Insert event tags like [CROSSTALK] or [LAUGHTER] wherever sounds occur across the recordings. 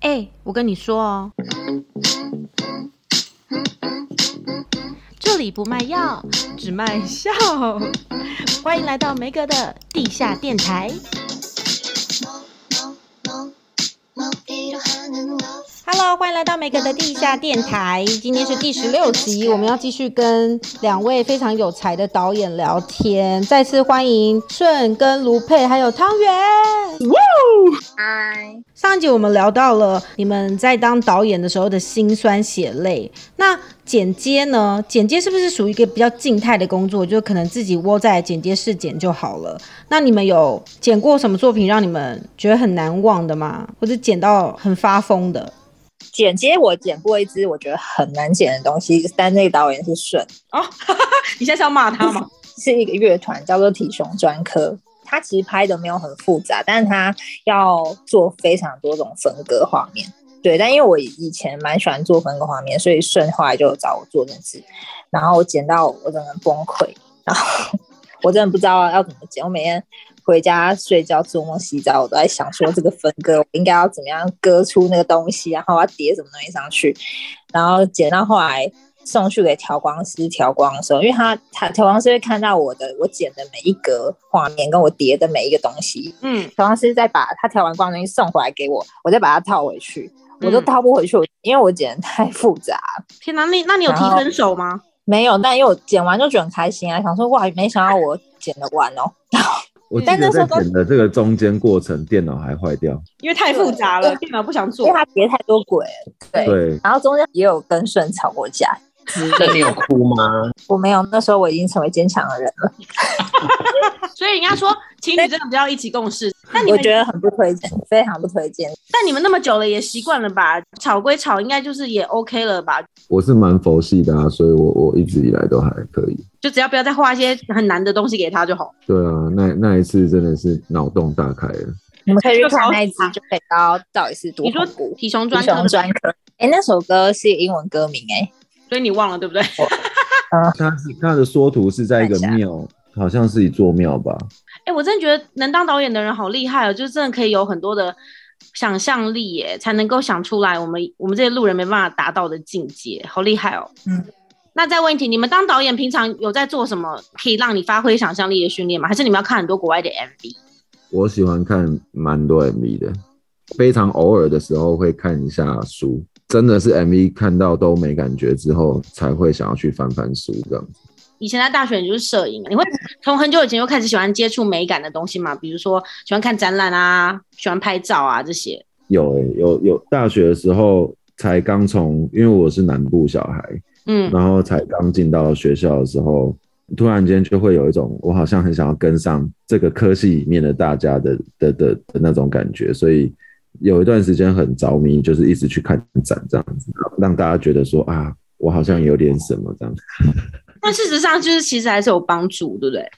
哎、我跟你说哦，这里不卖药，只卖笑。欢迎来到梅格的地下电台。Hello，欢迎来到梅格的地下电台。今天是第十六集，我们要继续跟两位非常有才的导演聊天。再次欢迎顺跟卢佩，还有汤圆。嗨，上一集我们聊到了你们在当导演的时候的辛酸血泪。那剪接呢？剪接是不是属于一个比较静态的工作？就可能自己窝在剪接室剪就好了。那你们有剪过什么作品让你们觉得很难忘的吗？或者剪到很发疯的？剪接我剪过一支我觉得很难剪的东西，但那个导演是顺哦。你现在是要骂他吗？是一个乐团叫做体雄专科，他其实拍的没有很复杂，但是他要做非常多种分割画面。对，但因为我以前蛮喜欢做分割画面，所以顺后来就找我做那支，然后我剪到我整个崩溃，然后 [LAUGHS] 我真的不知道要怎么剪，我每天。回家睡觉、做梦、洗澡，我都在想说这个分割我应该要怎么样割出那个东西，然后我要叠什么东西上去，然后剪到后来送去给调光师调光的时候，因为他他调光师会看到我的我剪的每一格画面跟我叠的每一个东西，嗯，调光师再把他调完光的东西送回来给我，我再把它套回去，我都套不回去，嗯、因为我剪的太复杂。天哪，那那你有提分手吗？没有，但因为我剪完就觉得很开心啊，想说哇，没想到我剪得完哦。我记得在剪的这个中间过程，电脑还坏掉，因为太复杂了，电脑不想做，因为它叠太多轨。对，对，然后中间也有跟顺吵过架。那你有哭吗？我没有，那时候我已经成为坚强的人了。[LAUGHS] 所以人家说情侣真的不要一起共事，但你我觉得很不推荐，非常不推荐。但你们那么久了也习惯了吧？吵归吵，应该就是也 OK 了吧？我是蛮佛系的啊，所以我我一直以来都还可以。就只要不要再画一些很难的东西给他就好。对啊，那那一次真的是脑洞大开了。你们可以去看那一集，就可以知道到底是多恐怖。体熊专科专科，哎、欸，那首歌是英文歌名哎、欸。所以你忘了对不对？他是他的缩图是在一个庙，好像是一座庙吧。哎、欸，我真的觉得能当导演的人好厉害哦，就是真的可以有很多的想象力耶，才能够想出来我们我们这些路人没办法达到的境界，好厉害哦。嗯，那再问一题，你们当导演平常有在做什么可以让你发挥想象力的训练吗？还是你们要看很多国外的 MV？我喜欢看蛮多 MV 的，非常偶尔的时候会看一下书。真的是 MV 看到都没感觉之后，才会想要去翻翻书这样子。以前在大学你就是摄影，你会从很久以前就开始喜欢接触美感的东西嘛？比如说喜欢看展览啊，喜欢拍照啊这些。有诶、欸，有有，大学的时候才刚从，因为我是南部小孩，嗯，然后才刚进到学校的时候，突然间就会有一种我好像很想要跟上这个科系里面的大家的的的的那种感觉，所以。有一段时间很着迷，就是一直去看展这样子，让大家觉得说啊，我好像有点什么这样子。但事实上，就是其实还是有帮助，对不对？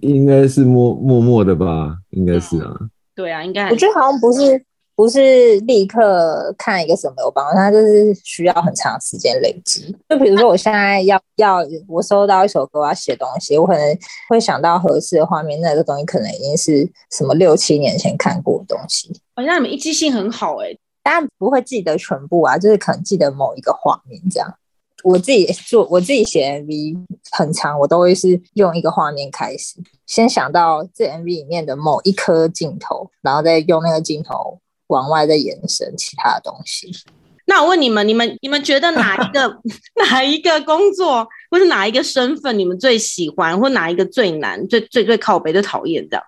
应该是默默默的吧，应该是啊。对啊，应该。我觉得好像不是。不是立刻看一个什么有帮助，它就是需要很长时间累积。就比如说，我现在要要我收到一首歌，我要写东西，我可能会想到合适的画面，那个东西可能已经是什么六七年前看过的东西。好像你们一记性很好哎、欸，当然不会记得全部啊，就是可能记得某一个画面这样。我自己做我自己写 MV 很长，我都会是用一个画面开始，先想到这 MV 里面的某一颗镜头，然后再用那个镜头。往外再延伸其他的东西。那我问你们，你们你们觉得哪一个 [LAUGHS] 哪一个工作，或是哪一个身份，你们最喜欢，或哪一个最难、最最最靠北、最讨厌的？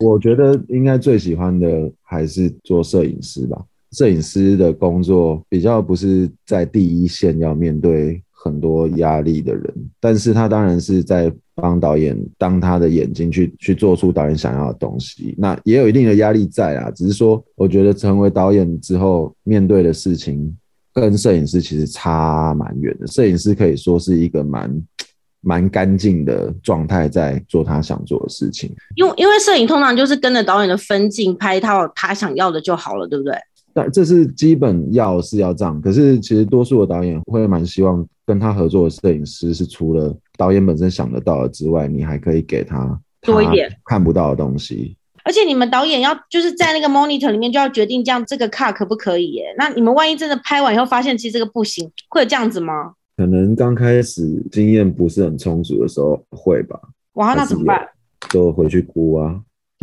我觉得应该最喜欢的还是做摄影师吧。摄影师的工作比较不是在第一线要面对很多压力的人，但是他当然是在。帮导演当他的眼睛去去做出导演想要的东西，那也有一定的压力在啊。只是说，我觉得成为导演之后面对的事情跟摄影师其实差蛮远的。摄影师可以说是一个蛮蛮干净的状态，在做他想做的事情。因为因为摄影通常就是跟着导演的分镜拍一套他想要的就好了，对不对？但这是基本要是要这样。可是其实多数的导演会蛮希望跟他合作的摄影师是除了导演本身想得到的之外，你还可以给他多一点看不到的东西。而且你们导演要就是在那个 monitor 里面就要决定这样这个 cut 可不可以耶？那你们万一真的拍完以后发现其实这个不行，会有这样子吗？可能刚开始经验不是很充足的时候会吧。哇，那怎么办？就回去估啊。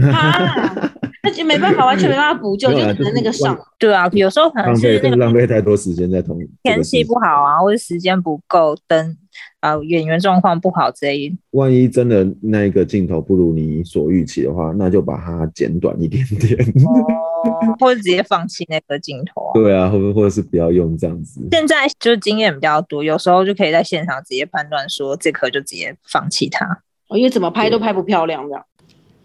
啊 [LAUGHS] 那就没办法，完全没办法补救，就只能那个上。对啊，有时候可能是那个浪费太多时间在同天气不好啊，或者时间不够，灯啊演员状况不好这一。万一真的那一个镜头不如你所预期的话，那就把它剪短一点点，哦、或者直接放弃那个镜头啊。[LAUGHS] 对啊，或者或者是不要用这样子。现在就是经验比较多，有时候就可以在现场直接判断说这颗就直接放弃它，哦，因为怎么拍都拍不漂亮这样。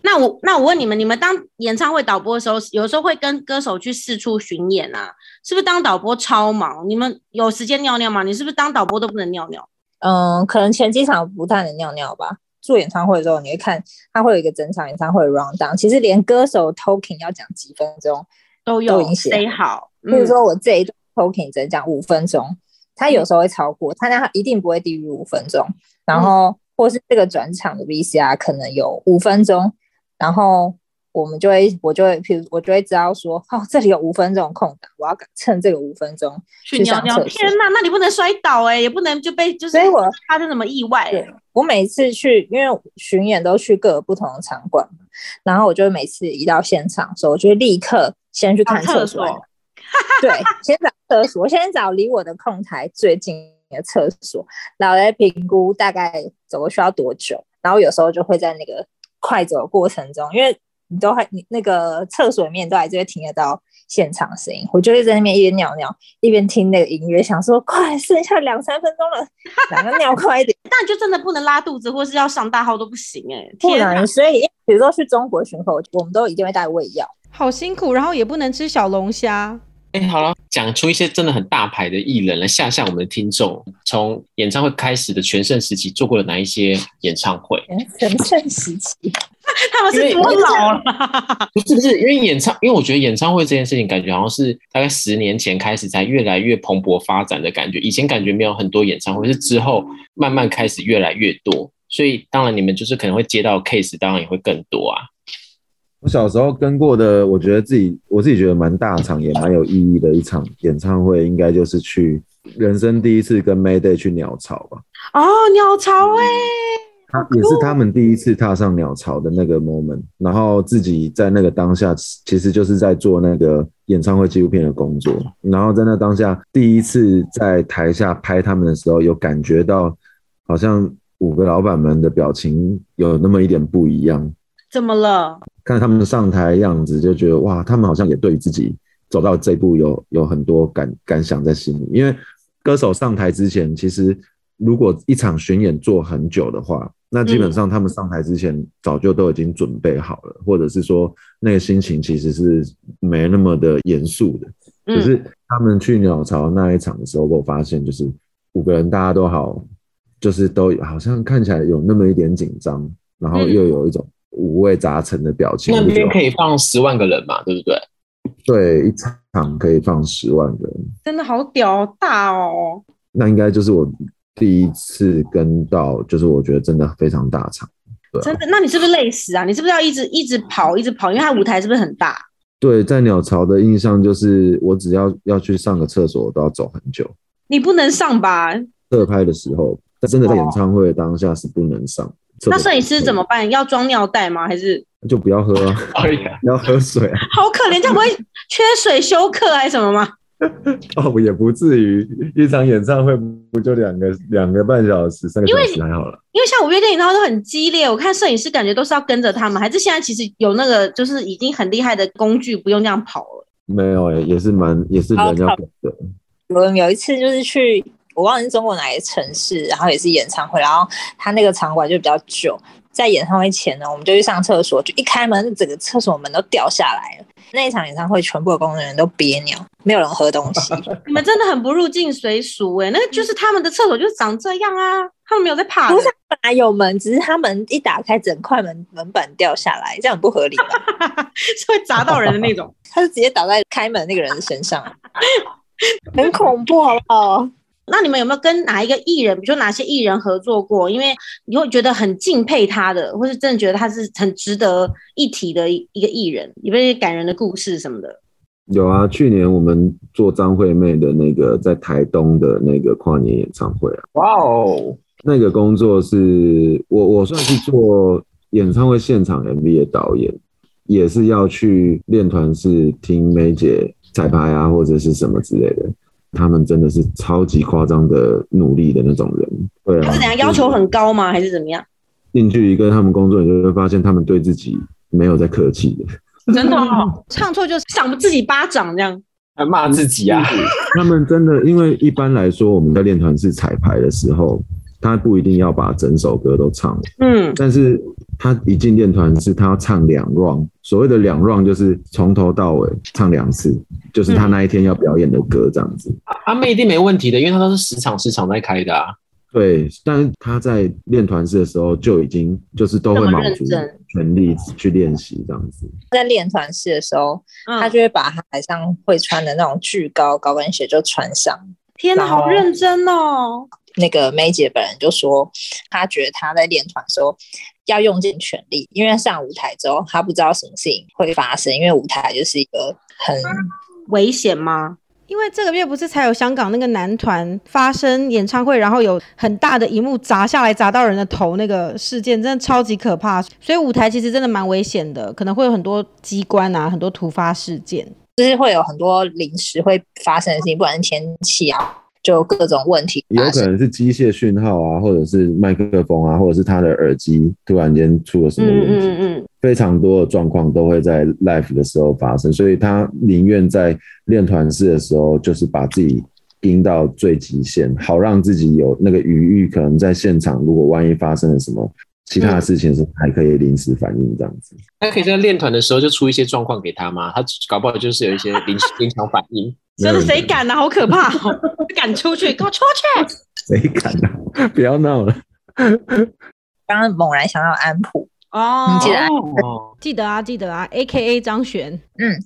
那我那我问你们，你们当演唱会导播的时候，有时候会跟歌手去四处巡演啊？是不是当导播超忙？你们有时间尿尿吗？你是不是当导播都不能尿尿？嗯，可能前几场不太能尿尿吧。做演唱会的时候，你会看他会有一个整场演唱会的 round down，其实连歌手 talking 要讲几分钟都有写好。比如说我这一段 talking 只能讲五分钟，他有时候会超过，他那一定不会低于五分钟。然后或是这个转场的 VCR 可能有五分钟。然后我们就会，我就会，譬如我就会知道说，哦，这里有五分钟空档，我要趁这个五分钟去尿尿。天哪，那你不能摔倒哎、欸，也不能就被就是，所以我发生什么意外、我每次去，因为巡演都去各个不同的场馆，然后我就每次一到现场的时候，我就会立刻先去看厕所。对，先找厕所，我先找离我的控台最近的厕所，然后来评估大概走过去要多久，然后有时候就会在那个。快走的过程中，因为你都还你那个厕所里面都还是会听得到现场声音，我就会在那边一边尿尿一边听那个音乐，想说快剩下两三分钟了，[LAUGHS] 两个尿快一点。但就真的不能拉肚子，或是要上大号都不行哎、欸，不能。所以比如说去中国巡回，我们都一定会带胃药，好辛苦，然后也不能吃小龙虾。哎、欸，好了，讲出一些真的很大牌的艺人来吓吓我们的听众。从演唱会开始的全盛时期，做过了哪一些演唱会？[LAUGHS] 全盛时期，他们是多老了？[LAUGHS] 不是不是，因为演唱，因为我觉得演唱会这件事情，感觉好像是大概十年前开始才越来越蓬勃发展的感觉。以前感觉没有很多演唱会，是之后慢慢开始越来越多。所以当然你们就是可能会接到 case，当然也会更多啊。我小时候跟过的，我觉得自己我自己觉得蛮大场也蛮有意义的一场演唱会，应该就是去人生第一次跟 Mayday 去鸟巢吧。哦，鸟巢哎，他也是他们第一次踏上鸟巢的那个 moment，然后自己在那个当下，其实就是在做那个演唱会纪录片的工作，然后在那当下第一次在台下拍他们的时候，有感觉到好像五个老板们的表情有那么一点不一样。怎么了？看他们上台的样子，就觉得哇，他们好像也对自己走到这一步有有很多感感想在心里。因为歌手上台之前，其实如果一场巡演做很久的话，那基本上他们上台之前早就都已经准备好了，嗯、或者是说那个心情其实是没那么的严肃的。可是他们去鸟巢那一场的时候，我发现就是五个人大家都好，就是都好像看起来有那么一点紧张，然后又有一种。五味杂陈的表情。那边可以放十万个人嘛？对不对？对，一场可以放十万个人，真的好屌大哦！那应该就是我第一次跟到，就是我觉得真的非常大场。对啊，真的？那你是不是累死啊？你是不是要一直一直跑，一直跑？因为它舞台是不是很大？对，在鸟巢的印象就是，我只要要去上个厕所，我都要走很久。你不能上吧？特拍的时候，但真的在演唱会的当下是不能上。那摄影师怎么办？要装尿袋吗？还是就不要喝啊？[LAUGHS] [LAUGHS] 要喝水啊？好可怜，这样不会缺水休克还是什么吗？[LAUGHS] 哦，也不至于，一场演唱会不就两个两个半小时、三个小时还好了。因为像五月天演唱会都很激烈，我看摄影师感觉都是要跟着他们，还是现在其实有那个就是已经很厉害的工具，不用这样跑了。没有哎、欸，也是蛮也是人要跟的。我有一次就是去。我忘了是中国哪一个城市，然后也是演唱会，然后他那个场馆就比较旧，在演唱会前呢，我们就去上厕所，就一开门，整个厕所门都掉下来了。那一场演唱会，全部的工作人员都憋尿，没有人喝东西。[LAUGHS] 你们真的很不入境随俗哎，那个就是他们的厕所就是长这样啊，他们没有在怕。不是，本来有门，只是他门一打开，整块门门板掉下来，这样很不合理吧？[LAUGHS] 是会砸到人的那种。[LAUGHS] 他是直接倒在开门那个人的身上，很恐怖，好不好？那你们有没有跟哪一个艺人，比如说哪些艺人合作过？因为你会觉得很敬佩他的，或是真的觉得他是很值得一提的一个艺人，有没有感人的故事什么的？有啊，去年我们做张惠妹的那个在台东的那个跨年演唱会啊，哇哦，那个工作是我我算是做演唱会现场 MV 的导演，也是要去练团是听梅姐彩排啊，或者是什么之类的。他们真的是超级夸张的努力的那种人，对啊。他是怎样要求很高吗？还是怎么样？近距离跟他们工作，你就会发现他们对自己没有在客气的。真的哦，唱错就赏自己巴掌这样，还骂自己啊！他们真的，因为一般来说我们在练团式彩排的时候，他不一定要把整首歌都唱，嗯，但是他一进练团室，他要唱两 round，所谓的两 round 就是从头到尾唱两次，就是他那一天要表演的歌这样子。嗯、阿妹一定没问题的，因为他都是时场时场在开的啊。对，但是他在练团室的时候就已经就是都会卯足全力去练习这样子。在练团室的时候，嗯、他就会把他台上会穿的那种巨高高跟鞋就穿上。天哪，好认真哦！那个梅姐本人就说，她觉得她在练团的时候要用尽全力，因为上舞台之后她不知道什么事情会发生，因为舞台就是一个很危险吗？因为这个月不是才有香港那个男团发生演唱会，然后有很大的一幕砸下来砸到人的头那个事件，真的超级可怕。所以舞台其实真的蛮危险的，可能会有很多机关啊，很多突发事件，就是会有很多临时会发生的事情，不管是天气啊。就各种问题，有可能是机械讯号啊，或者是麦克风啊，或者是他的耳机突然间出了什么问题，嗯嗯嗯，非常多的状况都会在 live 的时候发生，所以他宁愿在练团式的时候，就是把自己盯到最极限，好让自己有那个余裕，可能在现场如果万一发生了什么其他的事情，是还可以临时反应这样子。他可以在练团的时候就出一些状况给他吗？他搞不好就是有一些临 [LAUGHS] 临场反应。真的谁敢呢？好可怕哦！[LAUGHS] 敢出去，给我出去！谁敢呢？不要闹了。刚刚猛然想到安普哦，你记得？记得啊，记得啊，A K A 张悬。嗯，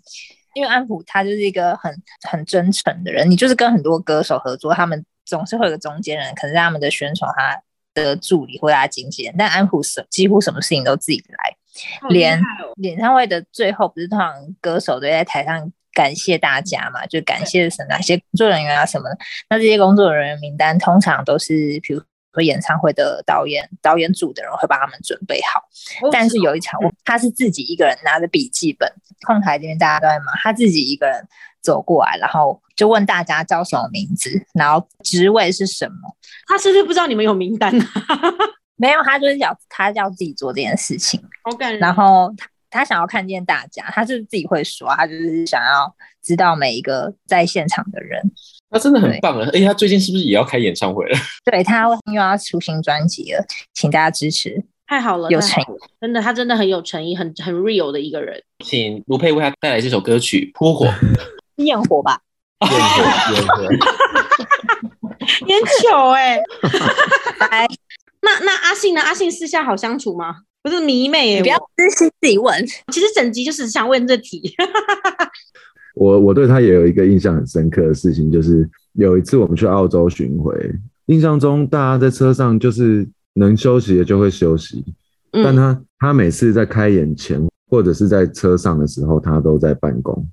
因为安普他就是一个很很真诚的人。你就是跟很多歌手合作，他们总是会有个中间人，可能是他们的宣传，他的助理或者他经纪人。但安普什几乎什么事情都自己来，连演唱会的最后，不是通常歌手都在台上。感谢大家嘛，就感谢什哪些工作人员啊什么的。那这些工作人员名单通常都是，比如说演唱会的导演、导演组的人会帮他们准备好。但是有一场，他是自己一个人拿着笔记本，控台这边大家都在忙，他自己一个人走过来，然后就问大家叫什么名字，然后职位是什么。他是不是不知道你们有名单啊？[LAUGHS] 没有，他就是要他要自己做这件事情。好感人。然后他想要看见大家，他是自己会说，他就是想要知道每一个在现场的人。他真的很棒啊！哎，他最近是不是也要开演唱会了？[LAUGHS] 对，他又要出新专辑了，请大家支持。太好了，有诚意，真的，他真的很有诚意，很很 real 的一个人。请卢佩为他带来这首歌曲《扑火》，[LAUGHS] 焰火吧，[LAUGHS] 焰火，焰火，烟球哎。来，那那阿信呢？阿信私下好相处吗？不是迷妹，你不要自己自己问。其实整集就是想问这题。[LAUGHS] 我我对他也有一个印象很深刻的事情，就是有一次我们去澳洲巡回，印象中大家在车上就是能休息的就会休息，嗯、但他他每次在开演前或者是在车上的时候，他都在办公。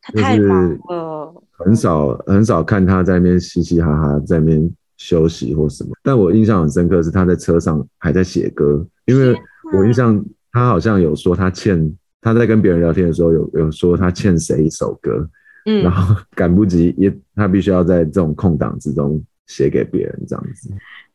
他太忙了，很少很少看他在那边嘻嘻哈哈在那边休息或什么。但我印象很深刻是他在车上还在写歌。因为我印象，他好像有说他欠他在跟别人聊天的时候有有说他欠谁一首歌，嗯，然后 [LAUGHS] 赶不及也他必须要在这种空档之中写给别人这样子。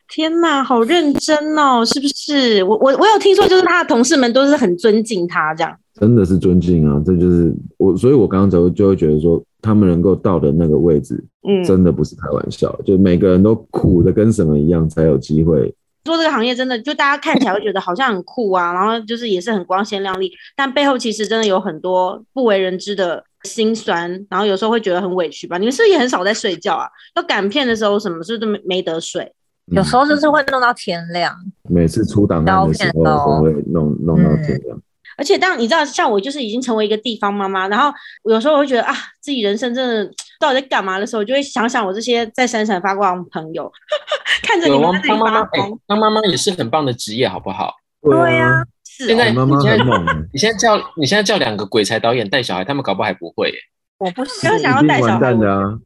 天哪，好认真哦，是不是？我我我有听说，就是他的同事们都是很尊敬他这样。真的是尊敬啊，这就是我，所以我刚刚就就会觉得说，他们能够到的那个位置，嗯，真的不是开玩笑，嗯、就每个人都苦的跟什么一样，才有机会。做这个行业真的，就大家看起来会觉得好像很酷啊，[LAUGHS] 然后就是也是很光鲜亮丽，但背后其实真的有很多不为人知的辛酸，然后有时候会觉得很委屈吧。你们是不是也很少在睡觉啊？要赶片的时候，什么是不是都没没得睡？有时候就是会弄到天亮。每次出档案的时候都会弄弄到天亮。而且当你知道，像我就是已经成为一个地方妈妈，然后有时候我会觉得啊，自己人生真的到底在干嘛的时候，就会想想我这些在闪闪发光的朋友，[LAUGHS] 看着你们在发光。当妈妈也是很棒的职业，好不好？对呀，是。现在妈妈很猛。你现在叫你现在叫两个鬼才导演带小孩，他们搞不好还不会耶。我不是想要带小孩的啊。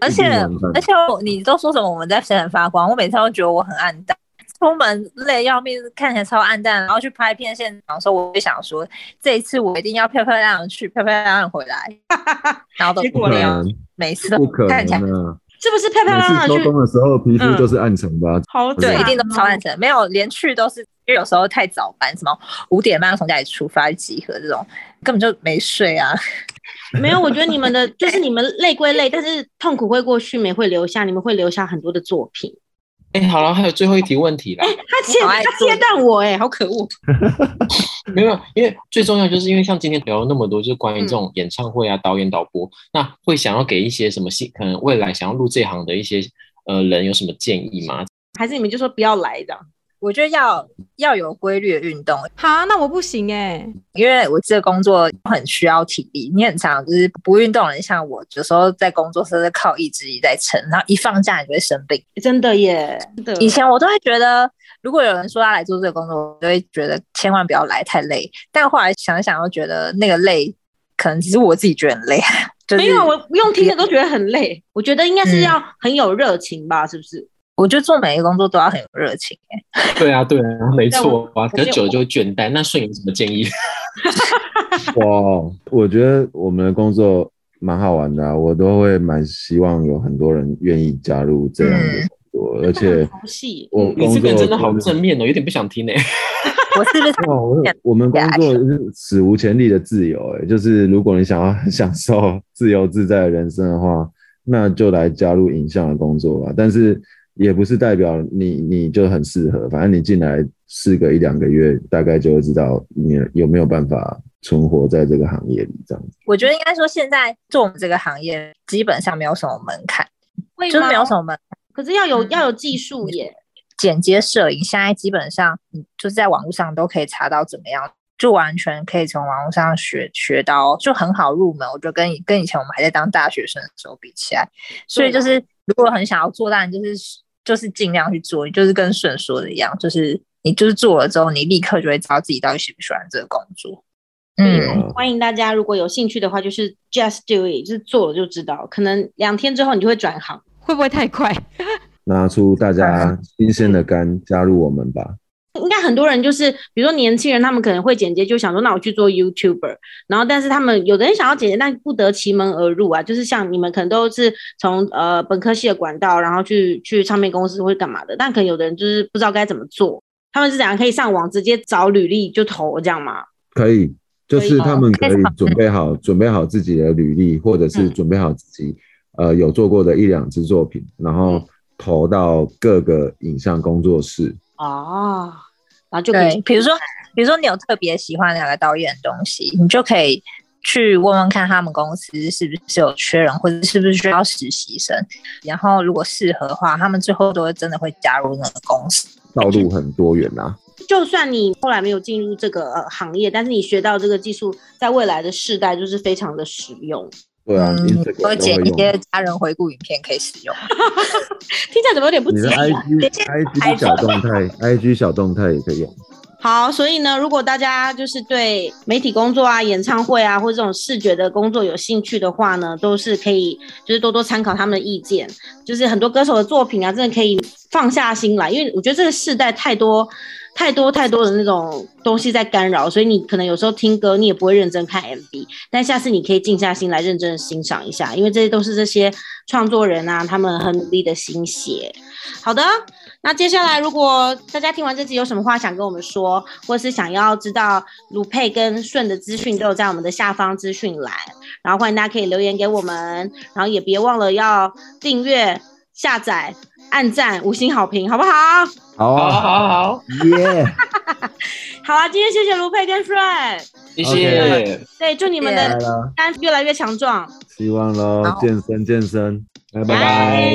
而且而且你都说什么我们在闪闪发光，我每次都觉得我很暗淡。出门累要命，看起来超暗淡，然后去拍片现场的时候，我就想说，这一次我一定要漂漂亮亮去，漂漂亮亮回来。[LAUGHS] 然后都不可能，每次都看起来是不是漂漂亮亮去？秋冬的时候皮肤就是暗沉吧？好，对，一定都超暗沉。没有连去都是，因为有时候太早班，什么五点半从家里出发集合这种，根本就没睡啊。没有，我觉得你们的就是你们累归累，但是痛苦会过去，美会留下，你们会留下很多的作品。哎、欸，好了，还有最后一题问题了。哎、欸，他切他切断我、欸，哎，好可恶。[LAUGHS] 没有，因为最重要就是因为像今天聊了那么多，就是关于这种演唱会啊、嗯、导演、导播，那会想要给一些什么新，可能未来想要入这行的一些呃人有什么建议吗？还是你们就说不要来这样？我觉得要要有规律的运动。好，那我不行哎、欸，因为我这个工作很需要体力。你很常就是不运动的人，像我有时候在工作是靠意志力在撑，然后一放假你就会生病。真的耶，真的。以前我都会觉得，如果有人说他来做这个工作，我就会觉得千万不要来，太累。但后来想想，又觉得那个累可能只是我自己觉得很累。[LAUGHS] 没有，我不用听的都觉得很累。我觉得应该是要很有热情吧，嗯、是不是？我觉得做每一个工作都要很有热情，欸，[LAUGHS] 对啊，对啊，没错啊。可久就会倦怠。那顺有什么建议？[LAUGHS] 哇，我觉得我们的工作蛮好玩的，啊，我都会蛮希望有很多人愿意加入这样的工作，嗯、而且 [LAUGHS] 我工作你这个真的好正面哦，有点不想听哎，欸。我是不是？我们工作是史无前例的自由，欸，哎，就是如果你想要享受自由自在的人生的话，那就来加入影像的工作吧。但是。也不是代表你你就很适合，反正你进来试个一两个月，大概就会知道你有没有办法存活在这个行业里。这样子，我觉得应该说，现在做我们这个行业基本上没有什么门槛，就是没有什么门槛。可是要有、嗯、要有技术耶，剪接摄影现在基本上就是在网络上都可以查到怎么样，就完全可以从网络上学学到，就很好入门。我觉得跟跟以前我们还在当大学生的时候比起来，所以就是。如果很想要做，当然就是就是尽量去做，就是跟顺说的一样，就是你就是做了之后，你立刻就会知道自己到底喜不喜欢这个工作。嗯，欢迎大家，如果有兴趣的话，就是 just do it，就是做了就知道。可能两天之后你就会转行，会不会太快？[LAUGHS] 拿出大家 [LAUGHS] 新鲜的肝，加入我们吧。应该很多人就是，比如说年轻人，他们可能会剪接，就想说，那我去做 YouTuber。然后，但是他们有的人想要剪接，但不得其门而入啊。就是像你们可能都是从呃本科系的管道，然后去去唱片公司或者干嘛的。但可能有的人就是不知道该怎么做。他们是怎样可以上网直接找履历就投这样吗？可以，就是他们可以准备好准备好自己的履历，或者是准备好自己、嗯、呃有做过的一两支作品，然后投到各个影像工作室。哦，然后就可以，比如说，比如说你有特别喜欢哪个导演的东西，你就可以去问问看他们公司是不是有缺人，或者是不是需要实习生。然后如果适合的话，他们最后都会真的会加入那个公司。道路很多元啊，就算你后来没有进入这个行业，但是你学到这个技术，在未来的世代就是非常的实用。对啊，我剪一些家人回顾影片可以使用。[LAUGHS] 听起来怎么有点不解啊？你的 IG IG 小动态，IG 小动态也可以用。好，所以呢，如果大家就是对媒体工作啊、演唱会啊，或者这种视觉的工作有兴趣的话呢，都是可以，就是多多参考他们的意见。就是很多歌手的作品啊，真的可以放下心来，因为我觉得这个世代太多。太多太多的那种东西在干扰，所以你可能有时候听歌，你也不会认真看 MV。但下次你可以静下心来认真的欣赏一下，因为这些都是这些创作人啊，他们很努力的心血。好的，那接下来如果大家听完这集有什么话想跟我们说，或是想要知道卢佩跟顺的资讯，都有在我们的下方资讯栏，然后欢迎大家可以留言给我们，然后也别忘了要订阅、下载、暗赞五星好评好不好？好好好耶好。[LAUGHS] 啊今天谢谢卢佩天帅谢谢。对祝你们的单越来越强壮。希望喽健身健身。拜拜。